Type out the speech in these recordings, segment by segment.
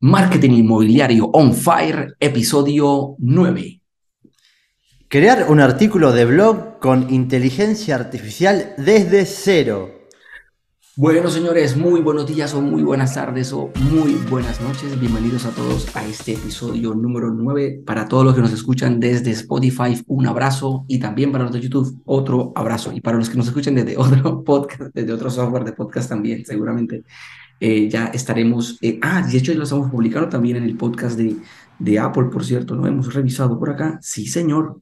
Marketing Inmobiliario On Fire, episodio 9. Crear un artículo de blog con inteligencia artificial desde cero. Bueno, señores, muy buenos días o muy buenas tardes o muy buenas noches. Bienvenidos a todos a este episodio número 9. Para todos los que nos escuchan desde Spotify, un abrazo y también para los de YouTube, otro abrazo. Y para los que nos escuchan desde otro podcast, desde otro software de podcast también, seguramente eh, ya estaremos, eh, ah, de hecho ya lo estamos publicando también en el podcast de, de Apple, por cierto, ¿no? Hemos revisado por acá. Sí, señor.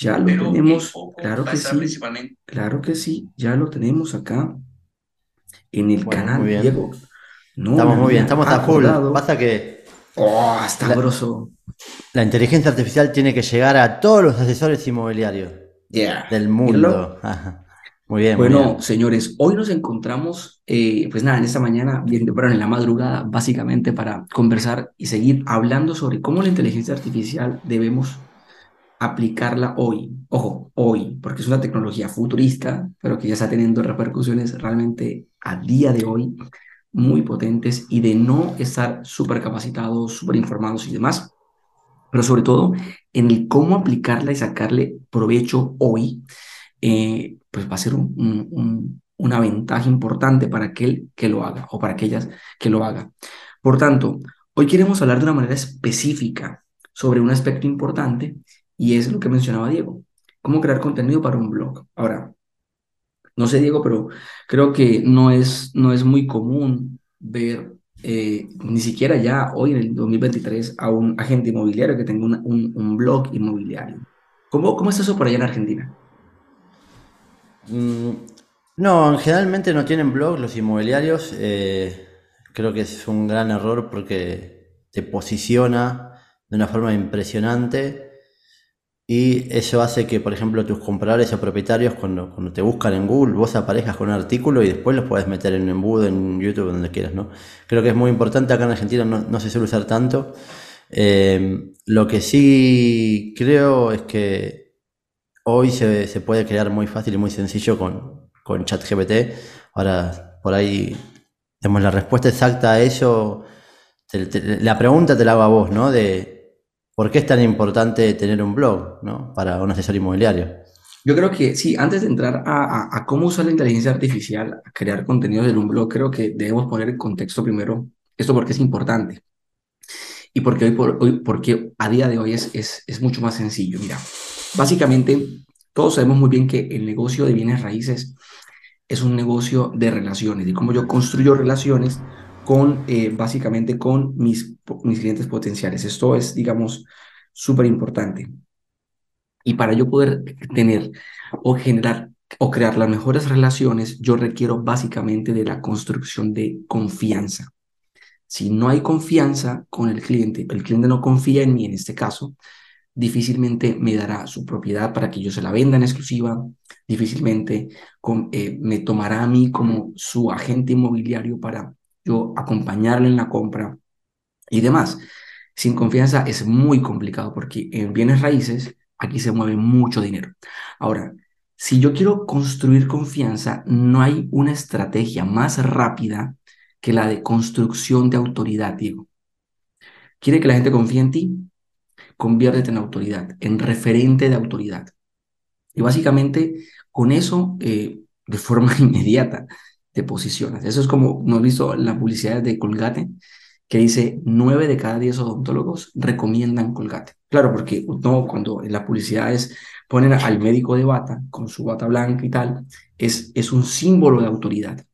Ya lo tenemos, claro que sí, claro que sí, ya lo tenemos acá en el canal, Diego. No, estamos muy bien, estamos a full. Pasa que. Oh, está la, grosso. La inteligencia artificial tiene que llegar a todos los asesores inmobiliarios del mundo. Muy bien. Bueno, señores, hoy nos encontramos, eh, pues nada, en esta mañana, bien temprano, en la madrugada, básicamente para conversar y seguir hablando sobre cómo la inteligencia artificial debemos aplicarla hoy. Ojo, hoy, porque es una tecnología futurista, pero que ya está teniendo repercusiones realmente a día de hoy muy potentes y de no estar súper capacitados, súper informados y demás, pero sobre todo en el cómo aplicarla y sacarle provecho hoy eh, pues va a ser una ventaja importante para aquel que lo haga o para aquellas que lo haga. Por tanto, hoy queremos hablar de una manera específica sobre un aspecto importante y es lo que mencionaba Diego, cómo crear contenido para un blog. Ahora, no sé Diego, pero creo que no es, no es muy común ver eh, ni siquiera ya hoy en el 2023 a un agente inmobiliario que tenga un, un, blog inmobiliario. ¿Cómo, ¿Cómo es eso por allá en Argentina? Mm, no, generalmente no tienen blog los inmobiliarios. Eh, creo que es un gran error porque te posiciona de una forma impresionante y eso hace que, por ejemplo, tus compradores o propietarios cuando, te buscan en Google, vos aparezcas con un artículo y después los puedes meter en un embudo, en YouTube, donde quieras, ¿no? Creo que es muy importante, acá en Argentina no, se suele usar tanto. Eh, lo que sí creo es que hoy se, se, puede crear muy fácil y muy sencillo con, con ChatGPT. Ahora, por ahí, tenemos la respuesta exacta a eso. la pregunta te la hago a vos, ¿no? De por qué es tan importante tener un blog, ¿no? Para un asesor inmobiliario. Yo creo que sí, antes de entrar a, cómo usar la inteligencia artificial a crear contenidos en un blog, creo que debemos poner en contexto primero esto porque es importante. Y porque hoy hoy, porque a día de hoy es, es, es mucho más sencillo. Mira, Básicamente, todos sabemos muy bien que el negocio de bienes raíces es un negocio de relaciones y cómo yo construyo relaciones con, eh, básicamente, con mis, mis clientes potenciales. Esto es, digamos, súper importante. Y para yo poder tener o generar o crear las mejores relaciones, yo requiero básicamente de la construcción de confianza. Si no hay confianza con el cliente, el cliente no confía en mí en este caso, difícilmente me dará su propiedad para que yo se la venda en exclusiva, difícilmente eh, me tomará a mí como su agente inmobiliario para yo acompañarle en la compra y demás. Sin confianza es muy complicado porque en bienes raíces aquí se mueve mucho dinero. Ahora, si yo quiero construir confianza, no hay una estrategia más rápida que la de construcción de autoridad, Diego. ¿Quiere que la gente confíe en ti? Conviértete en autoridad, en referente de autoridad. Y básicamente con eso, eh, de forma inmediata, te posicionas. Eso es como, ¿no has visto la publicidad de Colgate? Que dice, nueve de cada diez odontólogos recomiendan Colgate. Claro, porque no, cuando en las publicidades ponen al médico de bata, con su bata blanca y tal, es, es un símbolo de autoridad.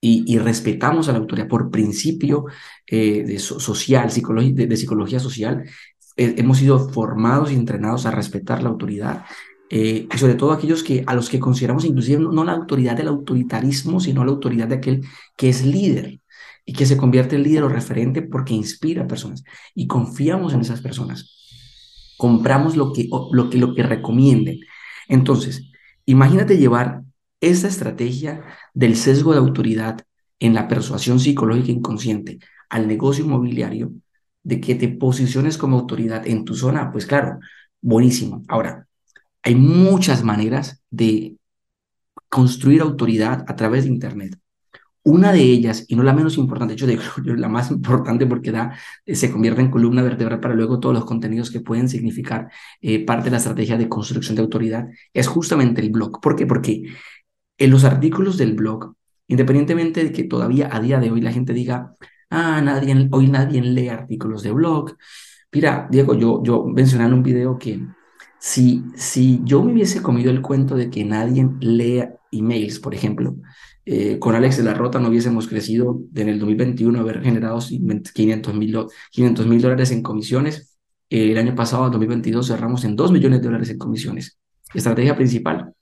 Y, respetamos a la autoridad por principio eh, de social, de, psicología social, eh, hemos sido formados y entrenados a respetar la autoridad. Eh, y sobre todo aquellos que, a los que consideramos inclusive no, la autoridad del autoritarismo, sino la autoridad de aquel que es líder y que se convierte en líder o referente porque inspira a personas y confiamos en esas personas. Compramos lo que, lo que, lo que recomienden. Entonces, imagínate llevar esa estrategia del sesgo de autoridad en la persuasión psicológica inconsciente al negocio inmobiliario de que te posiciones como autoridad en tu zona, pues claro, buenísimo. Ahora, hay muchas maneras de construir autoridad a través de Internet. Una de ellas, y no la menos importante, yo digo la más importante porque da, se convierte en columna vertebral para luego todos los contenidos que pueden significar eh, parte de la estrategia de construcción de autoridad, es justamente el blog. ¿Por qué? Porque en los artículos del blog, independientemente de que todavía a día de hoy la gente diga, ah, nadie, hoy nadie lee artículos de blog. Mira, Diego, yo, yo mencioné en un video que si, si yo me hubiese comido el cuento de que nadie lea emails, por ejemplo, eh, con Alex de la Rota no hubiésemos crecido en el 2021 haber generado 500 mil dólares en comisiones. el año pasado, en 2022, cerramos en 2 millones de dólares en comisiones. Estrategia principal,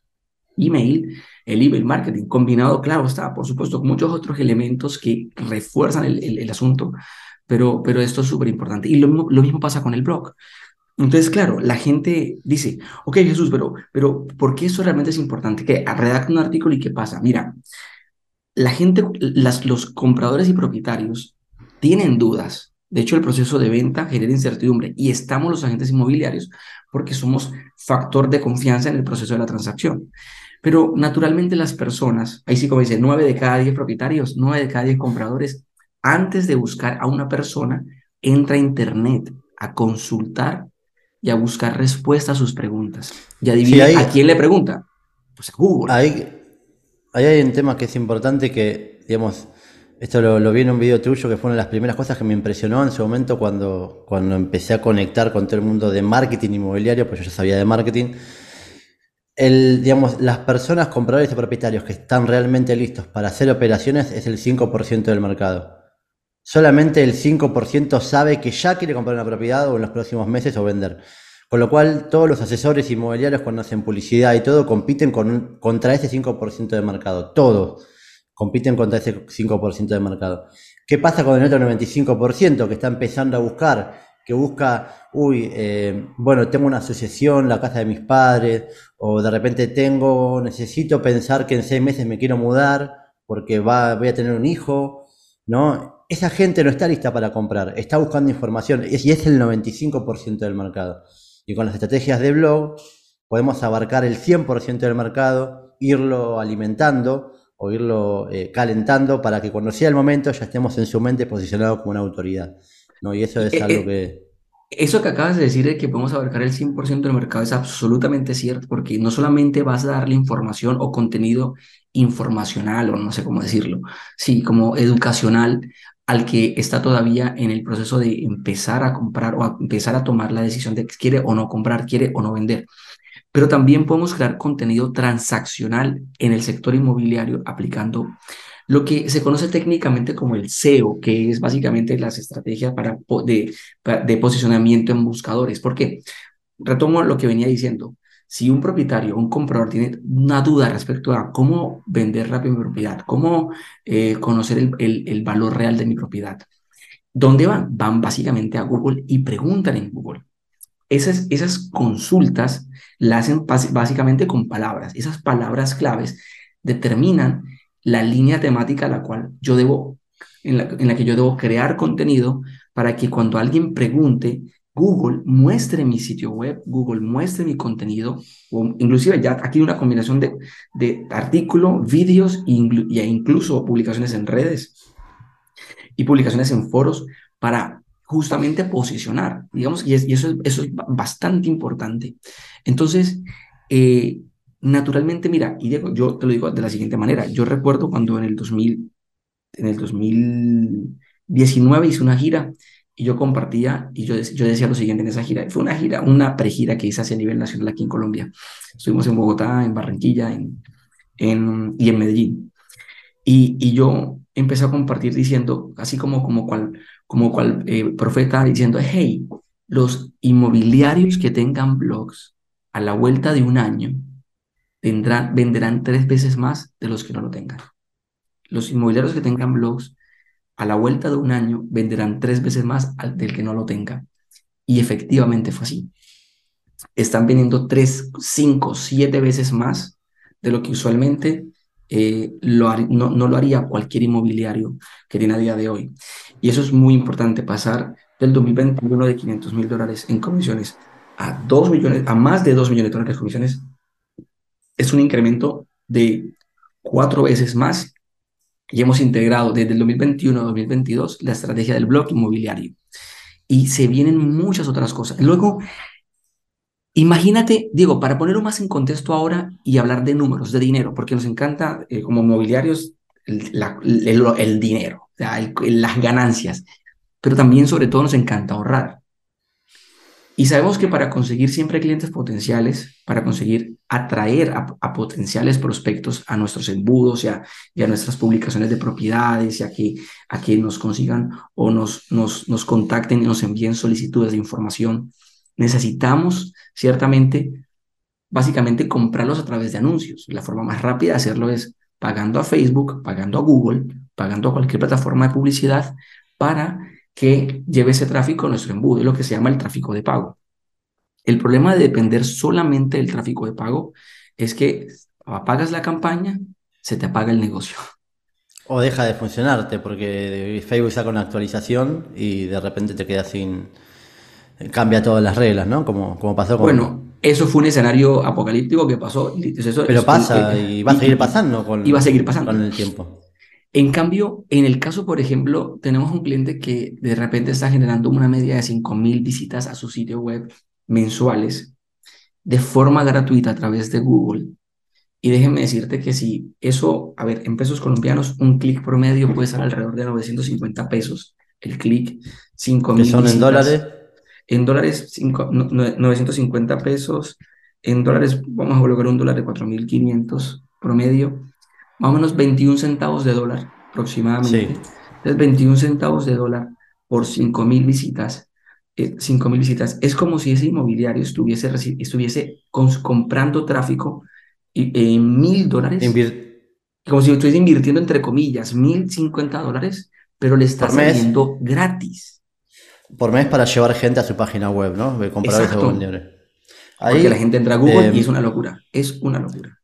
email, el email marketing, combinado, claro está, por supuesto, con muchos otros elementos que refuerzan el, el, asunto, pero, pero esto es súper importante. Y lo mismo, lo mismo pasa con el blog. Entonces, claro, la gente dice, ok, Jesús, pero, pero ¿por qué eso realmente es importante? Que redacta un artículo y qué pasa. Mira, la gente, las, los compradores y propietarios tienen dudas. De hecho, el proceso de venta genera incertidumbre y estamos los agentes inmobiliarios porque somos factor de confianza en el proceso de la transacción. Pero naturalmente las personas, ahí sí como dice, nueve de cada diez propietarios, nueve de cada diez compradores, antes de buscar a una persona, entra a Internet a consultar y a buscar respuesta a sus preguntas. Y adivina, ¿a quién le pregunta? Pues a Google. Ahí, Ahí hay un tema que es importante que, digamos, esto lo, vi en un video tuyo que fue una de las primeras cosas que me impresionó en su momento cuando, cuando empecé a conectar con todo el mundo de marketing inmobiliario, pues yo ya sabía de marketing. Las personas compradores y propietarios que están realmente listos para hacer operaciones es el 5% del mercado. Solamente el 5% sabe que ya quiere comprar una propiedad o en los próximos meses o vender. Con lo cual, todos los asesores inmobiliarios cuando hacen publicidad y todo compiten con contra ese 5% de mercado. Todos compiten contra ese 5% de mercado. ¿Qué pasa con el otro 95% que está empezando a buscar? Que busca, uy, eh, bueno, tengo una asociación, la casa de mis padres, o de repente tengo, necesito pensar que en seis meses me quiero mudar porque va, voy a tener un hijo, ¿no? Esa gente no está lista para comprar, está buscando información y es el 95% del mercado. Y con las estrategias de blog podemos abarcar el 100% del mercado, irlo alimentando o irlo eh, calentando para que cuando sea el momento ya estemos en su mente posicionados como una autoridad. ¿No? Y eso es eh, algo eh, que... Eso que acabas de decir de que podemos abarcar el 100% del mercado es absolutamente cierto, porque no solamente vas a darle información o contenido informacional, o no sé cómo decirlo, sí, como educacional al que está todavía en el proceso de empezar a comprar o a empezar a tomar la decisión de que quiere o no comprar, quiere o no vender. Pero también podemos crear contenido transaccional en el sector inmobiliario aplicando lo que se conoce técnicamente como el SEO, que es básicamente las estrategias para, de, de posicionamiento en buscadores. ¿Por qué? Retomo lo que venía diciendo. Si un propietario, un comprador tiene una duda respecto a cómo vender rápido mi propiedad, cómo eh, conocer el, el, valor real de mi propiedad, ¿dónde van? Van básicamente a Google y preguntan en Google. Esas, esas consultas las hacen básicamente con palabras. Esas palabras claves determinan la línea temática a la cual yo debo, en la, en la que yo debo crear contenido para que cuando alguien pregunte, Google muestre mi sitio web, Google muestre mi contenido, o inclusive ya aquí una combinación de, de artículo, vídeos e incluso publicaciones en redes y publicaciones en foros para justamente posicionar, digamos, y, eso, es, eso es bastante importante. Entonces, eh, naturalmente, mira, y yo te lo digo de la siguiente manera, yo recuerdo cuando en el 2000, en el 2019 hice una gira y yo compartía y yo, yo decía lo siguiente en esa gira. Fue una gira, una pregira que hice a nivel nacional aquí en Colombia. Estuvimos en Bogotá, en Barranquilla en, en, y en Medellín. Y, y yo empecé a compartir diciendo, así como, como cual, como cual eh, profeta, diciendo, hey, los inmobiliarios que tengan blogs a la vuelta de un año venderán tres veces más de los que no lo tengan. Los inmobiliarios que tengan blogs a la vuelta de un año venderán tres veces más del que no lo tenga. Y efectivamente fue así. Están vendiendo tres, cinco, siete veces más de lo que usualmente eh, no, no, lo haría cualquier inmobiliario que tiene a día de hoy. Y eso es muy importante, pasar del 2021 de 500 mil dólares en comisiones a, 2 millones, a más de 2 millones de dólares en comisiones. Es un incremento de cuatro veces más y hemos integrado desde el 2021 a 2022 la estrategia del blog inmobiliario. Y se vienen muchas otras cosas. Luego, imagínate, digo, para ponerlo más en contexto ahora y hablar de números, de dinero, porque nos encanta eh, como inmobiliarios el, dinero, las ganancias, pero también sobre todo nos encanta ahorrar. Y sabemos que para conseguir siempre clientes potenciales, para conseguir atraer a, potenciales prospectos a nuestros embudos y a, nuestras publicaciones de propiedades y a que, a que nos consigan o nos, nos, nos contacten y nos envíen solicitudes de información, necesitamos ciertamente, básicamente comprarlos a través de anuncios. La forma más rápida de hacerlo es pagando a Facebook, pagando a Google, pagando a cualquier plataforma de publicidad para que lleve ese tráfico a nuestro embudo, es lo que se llama el tráfico de pago. El problema de depender solamente del tráfico de pago es que apagas la campaña, se te apaga el negocio. O deja de funcionarte porque Facebook saca una actualización y de repente te quedas sin... Cambia todas las reglas, ¿no? Como, como pasó con... Bueno, eso fue un escenario apocalíptico que pasó. Pero pasa y va a seguir pasando con, y va a seguir pasando. con el tiempo. En cambio, en el caso, por ejemplo, tenemos un cliente que de repente está generando una media de 5.000 visitas a su sitio web mensuales de forma gratuita a través de Google. Y déjenme decirte que si eso, a ver, en pesos colombianos, un clic promedio puede ser alrededor de 950 pesos. El clic, 5.000 ¿Qué son en dólares? En dólares, 950 pesos. En dólares, vamos a colocar un dólar de 4.500 promedio más o menos 21 centavos de dólar aproximadamente. Entonces, 21 centavos de dólar por 5 mil visitas. Eh, mil visitas. Es como si ese inmobiliario estuviese, estuviese comprando tráfico en mil dólares. como si estuviese invirtiendo, entre comillas, mil cincuenta dólares, pero le está saliendo gratis. Por mes para llevar gente a su página web, ¿no? Compradores Ahí, Porque la gente entra a Google y es una locura. Es una locura.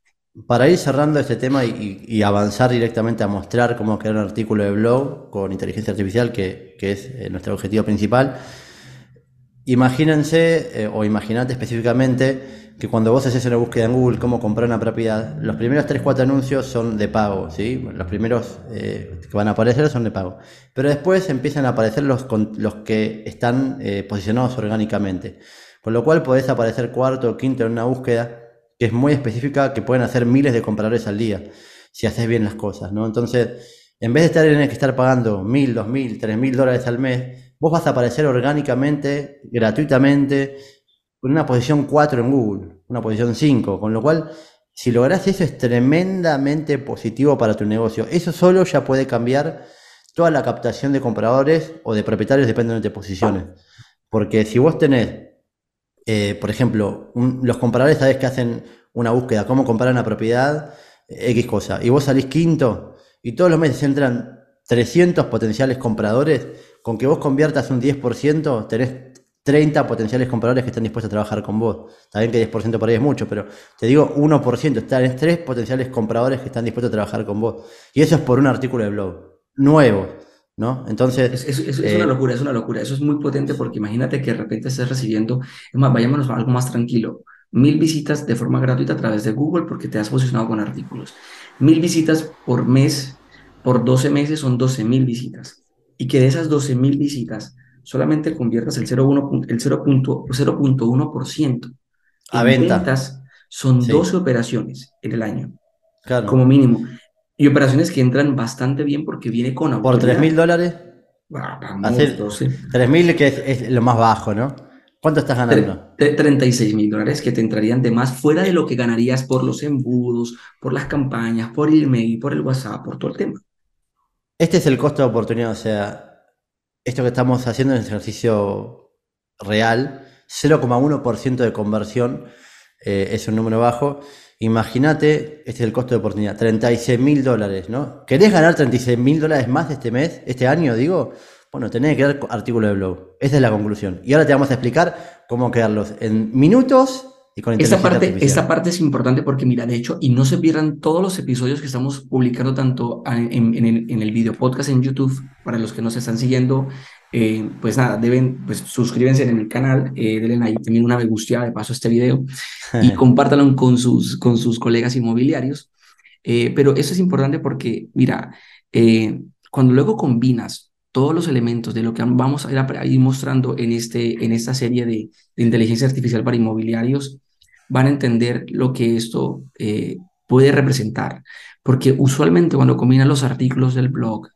Para ir cerrando este tema y, avanzar directamente a mostrar cómo crear un artículo de blog con inteligencia artificial, que, es eh, nuestro objetivo principal, imagínense eh, o imagínate específicamente que cuando vos haces una búsqueda en Google cómo comprar una propiedad, los primeros 3-4 anuncios son de pago, ¿sí? los primeros eh, que van a aparecer son de pago, pero después empiezan a aparecer los, los que están posicionados orgánicamente, con lo cual podés aparecer cuarto o quinto en una búsqueda que es muy específica, que pueden hacer miles de compradores al día, si haces bien las cosas, ¿no? Entonces, en vez de estar en el que estar pagando mil, dos mil, tres mil dólares al mes, vos vas a aparecer orgánicamente, gratuitamente, con una posición 4 en Google, una posición 5, con lo cual, si lográs eso es tremendamente positivo para tu negocio. Eso solo ya puede cambiar toda la captación de compradores o de propietarios, depende de donde posiciones. Porque si vos tenés eh, por ejemplo, los compradores sabes que hacen una búsqueda, cómo comprar una propiedad, X cosa, y vos salís quinto y todos los meses entran 300 potenciales compradores, con que vos conviertas un 10%, tenés 30 potenciales compradores que están dispuestos a trabajar con vos. Bien que 10% por ahí es mucho, pero te digo 1%, tenés 3 potenciales compradores que están dispuestos a trabajar con vos. Y eso es por un artículo de blog, nuevo. ¿No? Entonces... Es, una eh, locura, es una locura. Eso es muy potente porque imagínate que de repente estés recibiendo, es más, vayámonos a algo más tranquilo, mil visitas de forma gratuita a través de Google porque te has posicionado con artículos. Mil visitas por mes, por 12 meses son 12 mil visitas. Y que de esas 12 mil visitas solamente conviertas el 0.1%. A venta. ventas son 12 operaciones en el año. Como mínimo. Y operaciones que entran bastante bien porque viene con ¿Por 3 mil dólares? Ah, vamos, 3 mil que es, lo más bajo, ¿no? ¿Cuánto estás ganando? 36 mil dólares que te entrarían de más fuera de lo que ganarías por los embudos, por las campañas, por el email, por el WhatsApp, por todo el tema. Este es el costo de oportunidad, o sea, esto que estamos haciendo es un ejercicio real, 0,1% de conversión eh, es un número bajo Imagínate, este es el costo de oportunidad, 36 mil dólares, ¿no? ¿Querés ganar 36 mil dólares más este mes, este año, digo? Bueno, tenés que crear artículo de blog. Esa es la conclusión. Y ahora te vamos a explicar cómo crearlos en minutos y con esta parte, Esta parte es importante porque, mira, de hecho, y no se pierdan todos los episodios que estamos publicando tanto en, el, en el video podcast en YouTube, para los que nos están siguiendo eh, pues nada, deben, pues suscríbanse en el canal, eh, denle ahí también una me gusta de paso a este video y compártanlo con sus, con sus colegas inmobiliarios. Eh, pero eso es importante porque, mira, eh, cuando luego combinas todos los elementos de lo que vamos a ir, mostrando en, este, en esta serie de, inteligencia artificial para inmobiliarios, van a entender lo que esto eh, puede representar. Porque usualmente cuando combinan los artículos del blog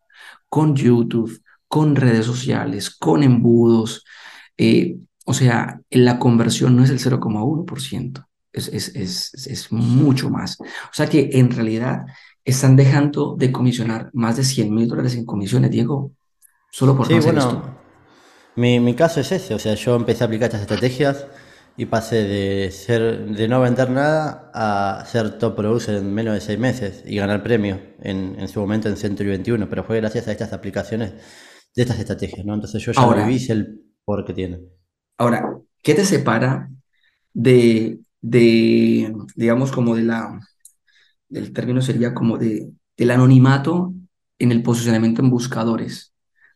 con YouTube, con redes sociales, con embudos, eh, o sea, la conversión no es el 0,1%, es, es, es, es mucho más. O sea que en realidad están dejando de comisionar más de 100 mil dólares en comisiones, Diego, solo por no hacer bueno, esto. Mi, mi caso es ese, o sea, yo empecé a aplicar estas estrategias y pasé de ser de no vender nada a ser top producer en menos de seis meses y ganar premio en, en su momento en Century 21, pero fue gracias a estas aplicaciones de estas estrategias, ¿no? Entonces yo ya ahora, viví el por que tiene. Ahora, ¿qué te separa de, de digamos, como de la el término sería como de, del anonimato en el posicionamiento en buscadores,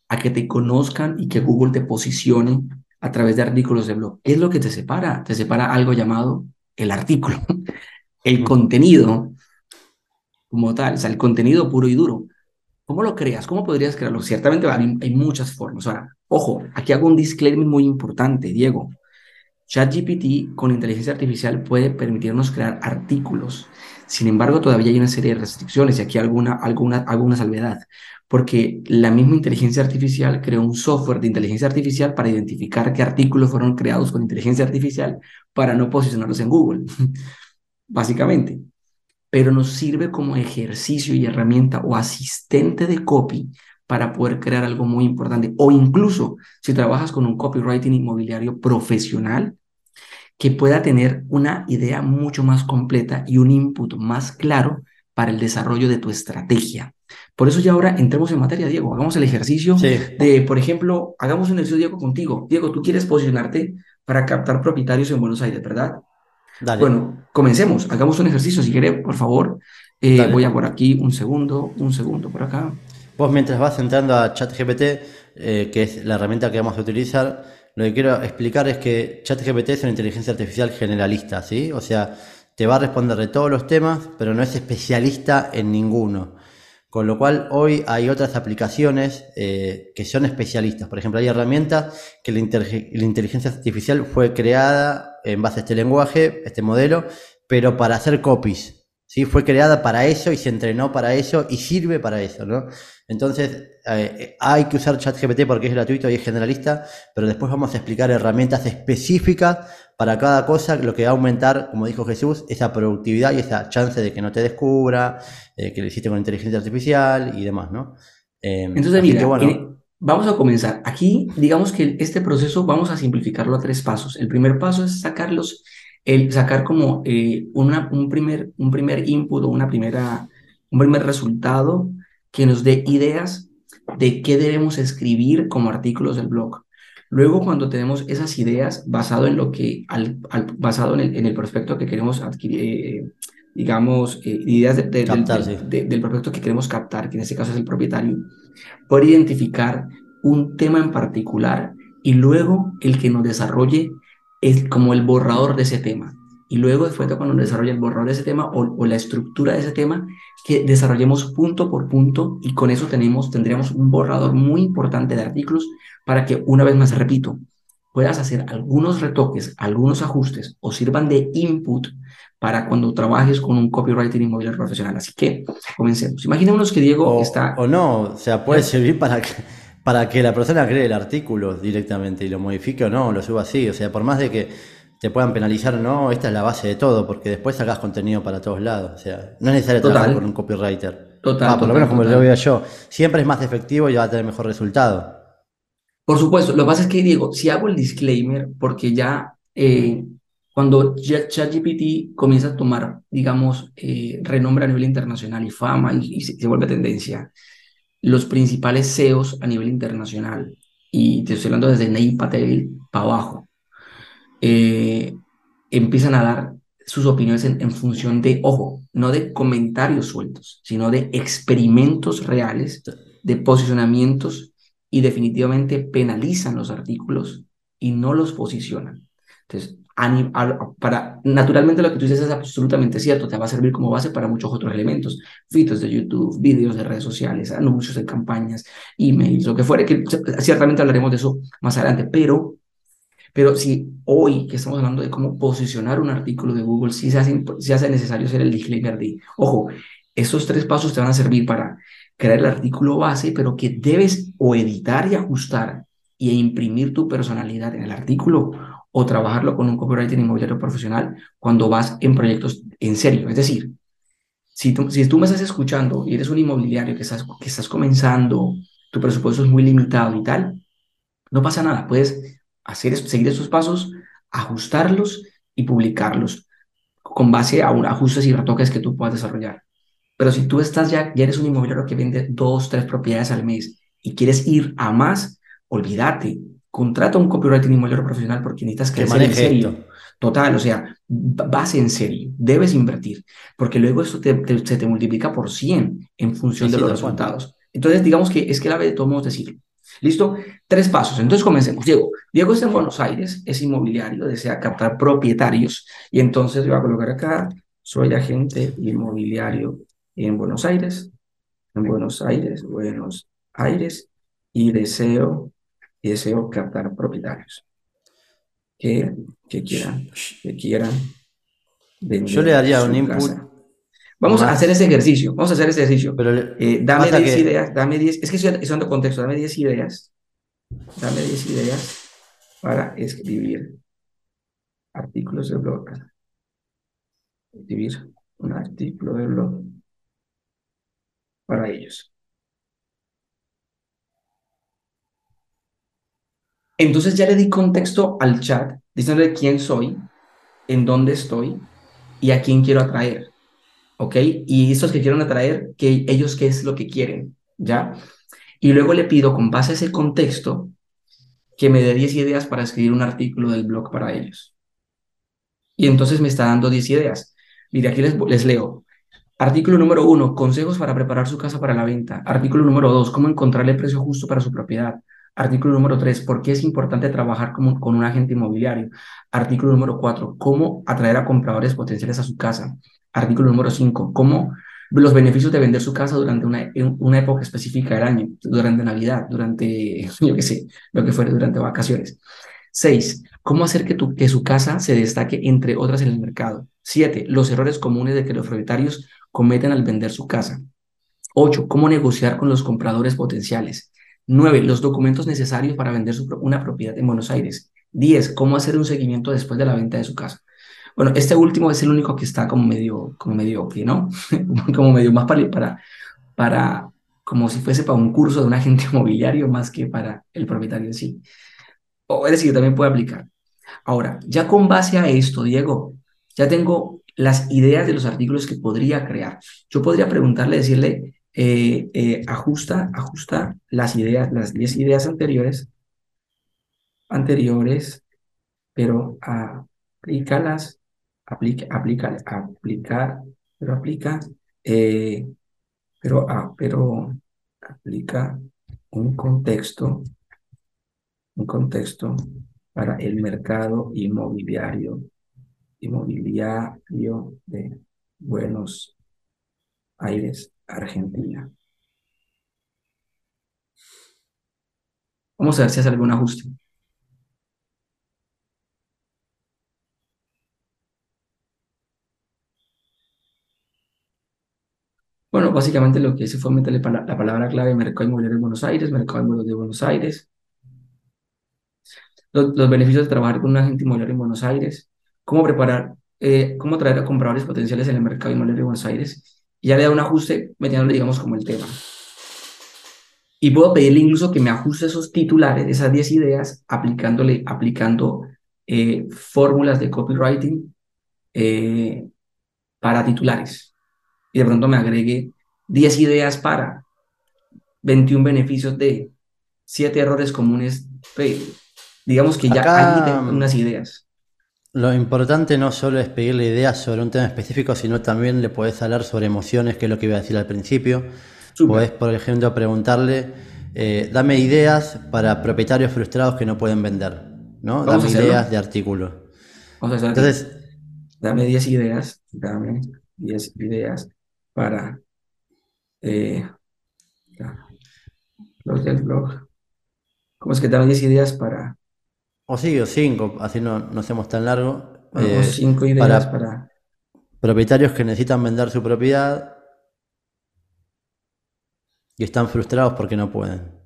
a que te conozcan y que Google te posicione a través de artículos de blog. ¿Qué es lo que te separa? Te separa algo llamado el artículo, el contenido como tal, o sea, el contenido puro y duro. ¿Cómo lo creas? ¿Cómo podrías crearlo? Ciertamente hay, muchas formas. Ahora, ojo, aquí hago un disclaimer muy importante, Diego. ChatGPT con inteligencia artificial puede permitirnos crear artículos. Sin embargo, todavía hay una serie de restricciones y aquí alguna, alguna, alguna salvedad, porque la misma inteligencia artificial creó un software de inteligencia artificial para identificar qué artículos fueron creados con inteligencia artificial para no posicionarlos en Google, básicamente. Pero nos sirve como ejercicio y herramienta o asistente de copy para poder crear algo muy importante. O incluso si trabajas con un copywriting inmobiliario profesional, que pueda tener una idea mucho más completa y un input más claro para el desarrollo de tu estrategia. Por eso ya ahora entremos en materia, Diego. Hagamos el ejercicio de, por ejemplo, hagamos un ejercicio, Diego, contigo. Diego, tú quieres posicionarte para captar propietarios en Buenos Aires, ¿verdad? Dale. Bueno, comencemos. Hagamos un ejercicio, si quieres, por favor. Eh, voy a por aquí un segundo, un segundo por acá. Vos mientras vas entrando a ChatGPT, eh, que es la herramienta que vamos a utilizar, lo que quiero explicar es que ChatGPT es una inteligencia artificial generalista, ¿sí? O sea, te va a responder de todos los temas, pero no es especialista en ninguno. Con lo cual, hoy hay otras aplicaciones eh, que son especialistas. Por ejemplo, hay herramientas que la, inteligencia artificial fue creada en base a este lenguaje, este modelo, pero para hacer copies. ¿sí? Fue creada para eso y se entrenó para eso y sirve para eso, ¿no? Entonces, eh, hay que usar ChatGPT porque es gratuito y es generalista, pero después vamos a explicar herramientas específicas para cada cosa, lo que va a aumentar, como dijo Jesús, esa productividad y esa chance de que no te descubra, eh, que lo hiciste con inteligencia artificial y demás, ¿no? Em, Entonces, mira, vamos a comenzar. Aquí, digamos que este proceso vamos a simplificarlo a tres pasos. El primer paso es sacarlos, el sacar como eh, un, primer, un primer input o una primera, un primer resultado que nos dé ideas de qué debemos escribir como artículos del blog. Luego, cuando tenemos esas ideas basado en lo que, al, basado en el, en el, prospecto que queremos adquirir, eh, digamos, eh, ideas de, del prospecto que queremos captar, que en este caso es el propietario, poder identificar un tema en particular y luego el que nos desarrolle es como el borrador de ese tema. Y luego después de cuando desarrolle el borrador de ese tema o, la estructura de ese tema, que desarrollemos punto por punto y con eso tenemos, tendríamos un borrador muy importante de artículos para que, una vez más, repito, puedas hacer algunos retoques, algunos ajustes o sirvan de input para cuando trabajes con un copywriter inmobiliario profesional. Así que comencemos. Imaginémonos que Diego está... O no, o sea, puede servir para que, para que la persona cree el artículo directamente y lo modifique o no, lo suba así. O sea, por más de que te puedan penalizar o no, esta es la base de todo, porque después sacas contenido para todos lados. O sea, no es necesario trabajar con un copywriter. Total. Ah, por lo menos como lo veo yo. Siempre es más efectivo y va a tener mejor resultado. Por supuesto, lo que pasa es que, Diego, si hago el disclaimer, porque ya eh, cuando ChatGPT comienza a tomar, digamos, eh, renombre a nivel internacional y fama y, se, vuelve tendencia, los principales CEOs a nivel internacional, y te estoy hablando desde Ney Patel para abajo, eh, empiezan a dar sus opiniones en, función de, ojo, no de comentarios sueltos, sino de experimentos reales, de posicionamientos y definitivamente penalizan los artículos y no los posicionan. Entonces, para, naturalmente lo que tú dices es absolutamente cierto, te va a servir como base para muchos otros elementos, fitos de YouTube, vídeos de redes sociales, anuncios de campañas, emails, lo que fuere, que ciertamente hablaremos de eso más adelante, pero, pero si hoy que estamos hablando de cómo posicionar un artículo de Google, si se hace, si hace necesario hacer el disclaimer de, ojo, esos tres pasos te van a servir para crear el artículo base, pero que debes o editar y ajustar y imprimir tu personalidad en el artículo o trabajarlo con un copywriter inmobiliario profesional cuando vas en proyectos en serio. Es decir, si tú, si tú me estás escuchando y eres un inmobiliario que estás, que estás comenzando, tu presupuesto es muy limitado y tal, no pasa nada. Puedes hacer, seguir esos pasos, ajustarlos y publicarlos con base a un ajustes y retoques que tú puedas desarrollar. Pero si tú estás ya, ya eres un inmobiliario que vende dos, tres propiedades al mes y quieres ir a más, olvídate, contrata un copywriting inmobiliario profesional porque necesitas crecer en serio. Total, o sea, vas en serio, debes invertir, porque luego eso te, se te multiplica por 100 en función de los resultados. Entonces, digamos que es clave de todos modos decirlo. ¿Listo? Tres pasos. Entonces comencemos. Diego, Diego está en Buenos Aires, es inmobiliario, desea captar propietarios y entonces voy a colocar acá, soy agente inmobiliario en Buenos Aires, en Buenos Aires, Buenos Aires, y deseo, y deseo captar propietarios que, que quieran, que quieran Yo le daría un input. Vamos a hacer ese ejercicio, vamos a hacer ese ejercicio. Pero eh, dame 10 ideas, dame 10, es que estoy usando contexto, dame 10 ideas, dame 10 ideas para escribir artículos de blog. Escribir un artículo de blog para ellos. Entonces ya le di contexto al chat, diciéndole quién soy, en dónde estoy y a quién quiero atraer. ¿Ok? Y estos que quieren atraer, que ellos qué es lo que quieren, ¿ya? Y luego le pido, con base a ese contexto, que me dé 10 ideas para escribir un artículo del blog para ellos. Y entonces me está dando 10 ideas. Mire, aquí les, les leo. Artículo número uno, consejos para preparar su casa para la venta. Artículo número dos, cómo encontrarle el precio justo para su propiedad. Artículo número tres, por qué es importante trabajar con, con un agente inmobiliario. Artículo número cuatro, cómo atraer a compradores potenciales a su casa. Artículo número cinco, cómo los beneficios de vender su casa durante una, una época específica del año, durante Navidad, durante, yo qué sé, lo que fuera, durante vacaciones. Seis, cómo hacer que, tu, que su casa se destaque entre otras en el mercado. Siete, los errores comunes de que los propietarios cometen al vender su casa. 8. Cómo negociar con los compradores potenciales. 9. Los documentos necesarios para vender una propiedad en Buenos Aires. 10. Cómo hacer un seguimiento después de la venta de su casa. Bueno, este último es el único que está como medio, como medio, ¿no? como medio más para, para, para, como si fuese para un curso de un agente inmobiliario más que para el propietario en sí. O es decir, también puede aplicar. Ahora, ya con base a esto, Diego, ya tengo las ideas de los artículos que podría crear. Yo podría preguntarle, decirle, eh, eh, ajusta, ajusta las ideas, las 10 ideas anteriores, anteriores, pero aplícalas, aplica, aplica, aplicar, pero aplica, eh, pero, ah, pero aplica un contexto, un contexto para el mercado inmobiliario inmobiliario de Buenos Aires, Argentina. Vamos a ver si hace algún ajuste. Bueno, básicamente lo que hice fue meterle la palabra clave mercado inmobiliario de Buenos Aires, mercado inmobiliario de Buenos Aires. Los, los, beneficios de trabajar con un agente inmobiliario en Buenos Aires, cómo preparar, eh, cómo atraer a compradores potenciales en el mercado inmobiliario de Buenos Aires. Y ya le da un ajuste metiéndole, digamos, como el tema. Y puedo pedirle incluso que me ajuste esos titulares, esas 10 ideas, aplicándole, aplicando eh, fórmulas de copywriting eh, para titulares. Y de pronto me agregue 10 ideas para 21 beneficios de 7 errores comunes. Digamos que ya hay unas ideas. Lo importante no solo es pedirle ideas sobre un tema específico, sino también le podés hablar sobre emociones, que es lo que iba a decir al principio. Podés, por ejemplo, preguntarle, eh, dame ideas para propietarios frustrados que no pueden vender, ¿no? dame ideas de artículos. Entonces, dame 10 ideas, dame 10 ideas para eh, los del blog. ¿Cómo es que dame 10 ideas para, o sí, o cinco, así no, no hacemos tan largo, eh, 5 ideas para para propietarios que necesitan vender su propiedad y están frustrados porque no pueden.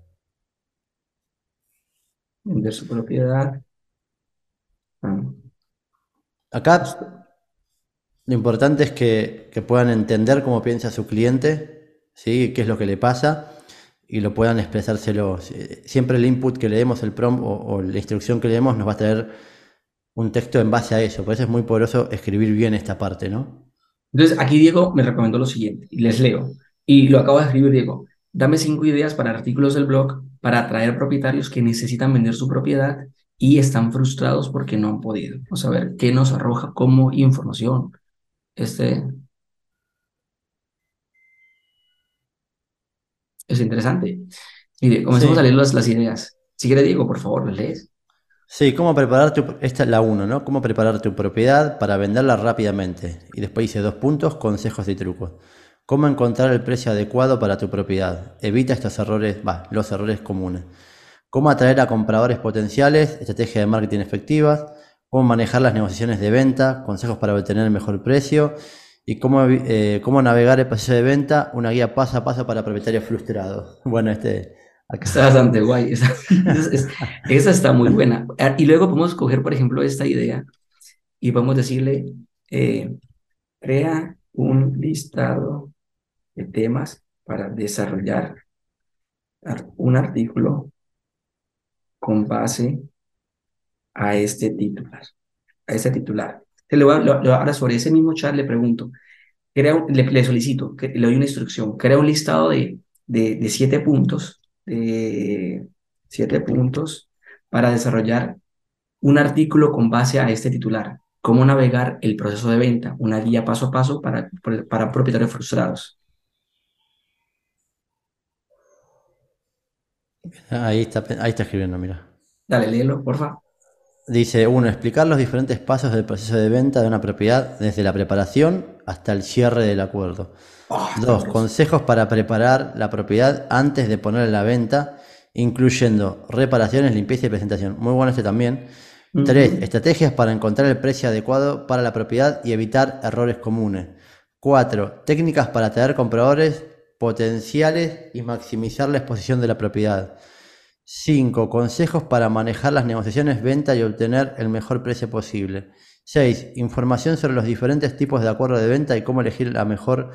vender su propiedad? Ah, Acá lo importante es que, que puedan entender cómo piensa su cliente, ¿sí? qué es lo que le pasa y lo puedan expresárselo. Siempre el input que le demos, el prompt o, la instrucción que le demos nos va a traer un texto en base a eso. Por eso es muy poderoso escribir bien esta parte, ¿no? Entonces, aquí Diego me recomendó lo siguiente, y les leo, y lo acabo de escribir, Diego. Dame cinco ideas para artículos del blog para atraer propietarios que necesitan vender su propiedad y están frustrados porque no han podido. Vamos a ver qué nos arroja como información. Este es interesante. Mire, comencemos a leer las, las ideas. Si quiere, Diego, por favor, ¿las lees? Sí, cómo preparar tu, esta es la uno, ¿no? Cómo preparar tu propiedad para venderla rápidamente. Y después dice dos puntos, consejos y trucos. Cómo encontrar el precio adecuado para tu propiedad. Evita estos errores, va, los errores comunes. Cómo atraer a compradores potenciales, estrategia de marketing efectivas. Cómo manejar las negociaciones de venta, consejos para obtener el mejor precio. Y cómo, eh, cómo navegar el proceso de venta, una guía paso a paso para propietarios frustrados. Bueno, este, acá. Está bastante guay. Esa, es- es- esa está muy buena. Ah, Y luego podemos coger, por ejemplo, esta idea y vamos a decirle, eh, crea un listado de temas para desarrollar ar- un artículo con base a este titular, a este titular. Le voy a- lo- ahora sobre ese mismo chat le pregunto, le, le solicito, que le doy una instrucción, crea un listado de, de, de siete puntos, de siete puntos para desarrollar un artículo con base a este titular. Cómo navegar el proceso de venta, una guía paso a paso para, para propietarios frustrados. Ahí está, ahí está escribiendo, mira. Dale, léelo, porfa. Dice, uno, explicar los diferentes pasos del proceso de venta de una propiedad desde la preparación hasta el cierre del acuerdo. Oh, está Dos, consejos para preparar la propiedad antes de ponerla a la venta, incluyendo reparaciones, limpieza y presentación. Muy bueno este también. Tres, Ujú. estrategias para encontrar el precio adecuado para la propiedad y evitar errores comunes. Cuatro, técnicas para atraer compradores potenciales y maximizar la exposición de la propiedad. 5. Consejos para manejar las negociaciones, venta y obtener el mejor precio posible. 6. Información sobre los diferentes tipos de acuerdo de venta y cómo elegir la mejor,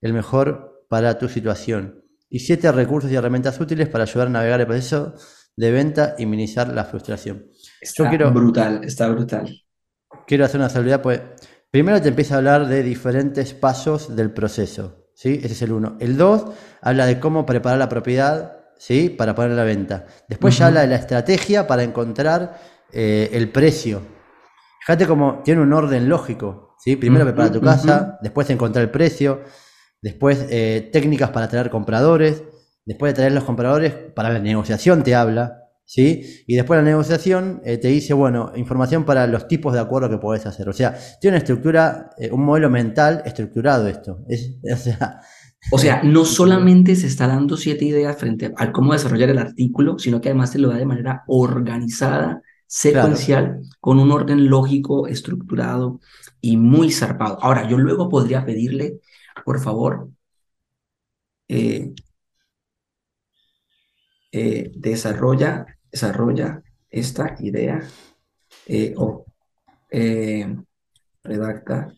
el mejor para tu situación. Y 7. Recursos y herramientas útiles para ayudar a navegar el proceso de venta y minimizar la frustración. Está quiero- brutal, está brutal. Quiero hacer una salvedad, pues primero te empieza a hablar de diferentes pasos del proceso, ¿sí? Ese es el 1. El 2 habla de cómo preparar la propiedad, ¿sí? Para poner la venta. Después ya Ujú. habla de la estrategia para encontrar eh, el precio. Fíjate cómo tiene un orden lógico, ¿sí? Primero Ujú, preparar tu casa, después encontrar el precio, después eh, técnicas para atraer compradores, después de traer los compradores, para la negociación te habla, ¿sí? Y después de la negociación eh, te dice, bueno, información para los tipos de acuerdo que podés hacer. O sea, tiene una estructura, eh, un modelo mental estructurado esto. Es, o sea, O sea, no solamente se está dando siete ideas frente a cómo desarrollar el artículo, sino que además te lo da de manera organizada, secuencial, con un orden lógico, estructurado y muy zarpado. Ahora, yo luego podría pedirle, por favor, eh, eh, desarrolla, desarrolla esta idea eh, o redacta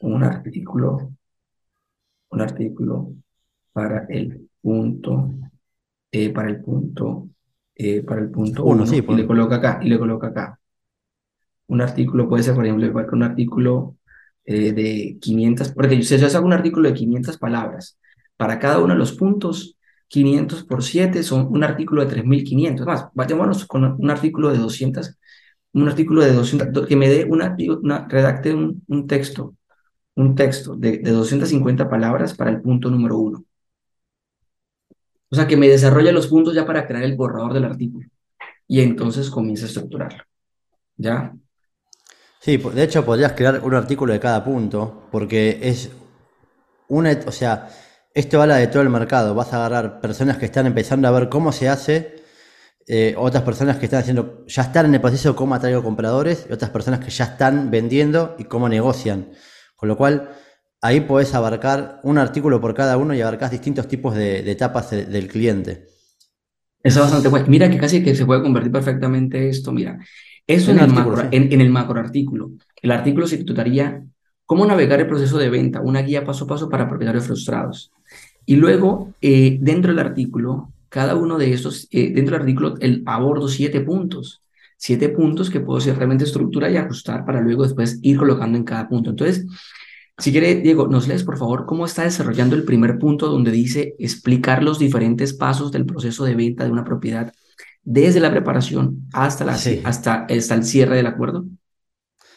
un artículo, un artículo para el punto, eh, para el punto, eh, para el punto Uno, uno, sí, y por- le coloca acá, y le coloca acá. Un artículo puede ser, por ejemplo, igual que un artículo eh, de 500, porque si yo hago un artículo de 500 palabras, para cada uno de los puntos, 500 por 7 son un artículo de 3500. Más, vayámonos con un artículo de 200, un artículo de 200, do- que me dé una, una redacte un, un texto, un texto de, de 250 palabras para el punto número uno. O sea, que me desarrolle los puntos ya para crear el borrador del artículo. Y entonces comienza a estructurarlo. ¿Ya? Sí, de hecho podrías crear un artículo de cada punto, porque es una, o sea, esto habla de todo el mercado. Vas a agarrar personas que están empezando a ver cómo se hace, eh, otras personas que están haciendo, ya están en el proceso de cómo atraigo compradores, y otras personas que ya están vendiendo y cómo negocian. Con lo cual, ahí podés abarcar un artículo por cada uno y abarcás distintos tipos de, etapas del cliente. Eso es bastante bueno. Mira que casi que se puede convertir perfectamente esto. Mira, eso en, el, macro, en, el macro artículo. El artículo se titularía ¿Cómo navegar el proceso de venta? Una guía paso a paso para propietarios frustrados. Y luego, eh, dentro del artículo, cada uno de estos, eh, dentro del artículo, el, abordo siete puntos. Siete puntos que puedo hacer realmente estructura y ajustar para luego después ir colocando en cada punto. Entonces, si quiere, Diego, nos lees por favor cómo está desarrollando el primer punto donde dice explicar los diferentes pasos del proceso de venta de una propiedad desde la preparación hasta, la, hasta, hasta el cierre del acuerdo.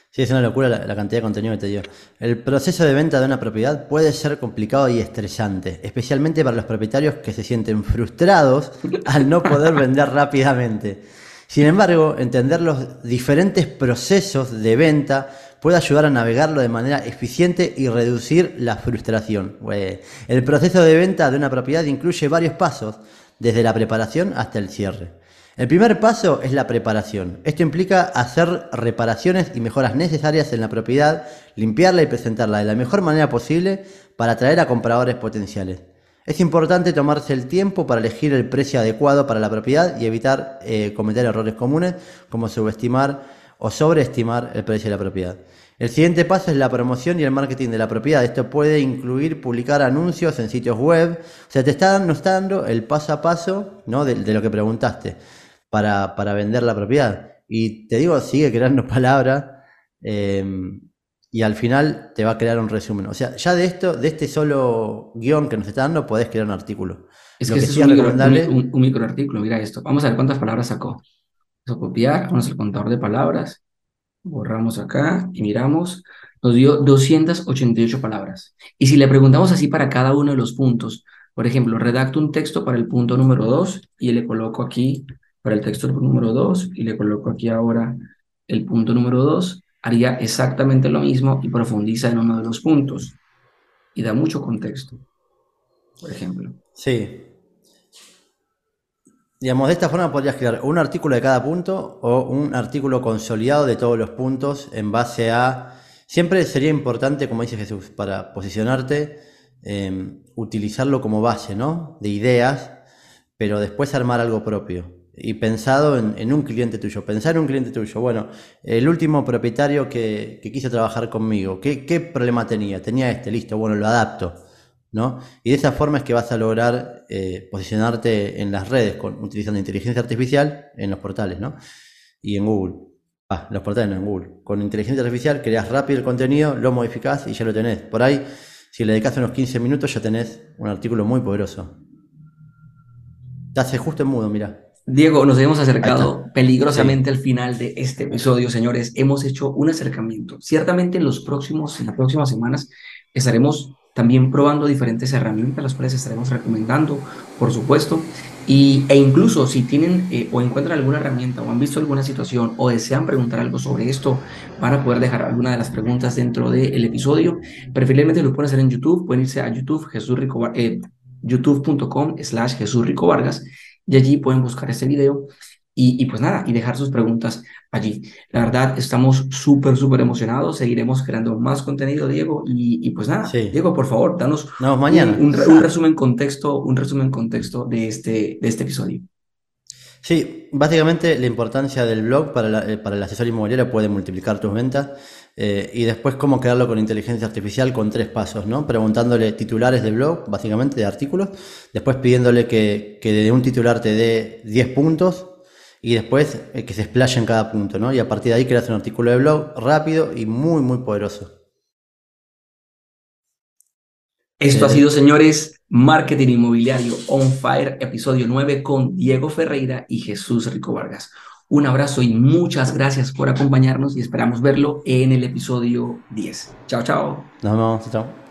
Sí, es una locura la, cantidad de contenido que te dio. El proceso de venta de una propiedad puede ser complicado y estresante, especialmente para los propietarios que se sienten frustrados al no poder vender rápidamente. Sin embargo, entender los diferentes procesos de venta puede ayudar a navegarlo de manera eficiente y reducir la frustración. El proceso de venta de una propiedad incluye varios pasos, desde la preparación hasta el cierre. El primer paso es la preparación. Esto implica hacer reparaciones y mejoras necesarias en la propiedad, limpiarla y presentarla de la mejor manera posible para atraer a compradores potenciales. Es importante tomarse el tiempo para elegir el precio adecuado para la propiedad y evitar eh, cometer errores comunes como subestimar o sobreestimar el precio de la propiedad. El siguiente paso es la promoción y el marketing de la propiedad. Esto puede incluir publicar anuncios en sitios web. O sea, te está, nos dando el paso a paso ¿no? de, lo que preguntaste para, vender la propiedad. Y te digo, sigue creando palabras em, y al final te va a crear un resumen. O sea, ya de esto, de este solo guion que nos está dando, podés crear un artículo. Es que, es un, recomendable... un, un, microartículo, mira esto. Vamos a ver cuántas palabras sacó. Vamos a copiar, vamos al contador de palabras borramos acá y miramos, nos dio 288 palabras. Y si le preguntamos así para cada uno de los puntos, por ejemplo, redacto un texto para el punto número 2 y le coloco aquí para el texto número 2 y le coloco aquí ahora el punto número 2, haría exactamente lo mismo y profundiza en uno de los puntos. Y da mucho contexto, por ejemplo. Sí, Digamos, de esta forma podrías crear un artículo de cada punto o un artículo consolidado de todos los puntos en base a... Siempre sería importante, como dice Jesús, para posicionarte, em, utilizarlo como base, ¿no? De ideas, pero después armar algo propio. Y pensado en, un cliente tuyo, pensar en un cliente tuyo. Bueno, el último propietario que, quiso trabajar conmigo, ¿qué, ¿qué problema tenía? Tenía este, listo, bueno, lo adapto y de esa forma es que vas a lograr eh, posicionarte en las redes con, utilizando inteligencia artificial en los portales, ¿no? Y en Google. Ah, los portales no en Google. Con inteligencia artificial creas rápido el contenido, lo modificás y ya lo tenés. Por ahí, si le dedicas unos 15 minutos, ya tenés un artículo muy poderoso. Te hace justo en mudo, mira. Diego, nos hemos acercado peligrosamente al final de este episodio, señores. Hemos hecho un acercamiento. Ciertamente en los próximos, en las próximas semanas estaremos también probando diferentes herramientas, las cuales estaremos recomendando, por supuesto. Y, e incluso si tienen eh, o encuentran alguna herramienta o han visto alguna situación o desean preguntar algo sobre esto, van a poder dejar alguna de las preguntas dentro del episodio. Preferiblemente lo pueden hacer en YouTube, pueden irse a YouTube, Jesús Rico, eh, youtube.com slash Jesús Rico Vargas y allí pueden buscar este video y, pues nada, y dejar sus preguntas allí. La verdad, estamos súper, súper emocionados. Seguiremos creando más contenido, Diego. Y, pues nada, Diego, por favor, danos mañana. Un, un, resumen contexto, un resumen contexto de este, de este episodio. Sí, básicamente la importancia del blog para, eh, para el asesor inmobiliario puede multiplicar tus ventas. Eh, y después cómo crearlo con inteligencia artificial con tres pasos, ¿no? Preguntándole titulares de blog, básicamente de artículos, después pidiéndole que, que de un titular te dé 10 puntos y después eh, que se explaye en cada punto, ¿no? Y a partir de ahí creas un artículo de blog rápido y muy, muy poderoso. Esto ha eh, sido, señores, Marketing Inmobiliario On Fire, episodio 9 con Diego Ferreira y Jesús Rico Vargas. Un abrazo y muchas gracias por acompañarnos y esperamos verlo en el episodio 10. Chao, chao. Nos vemos, chao.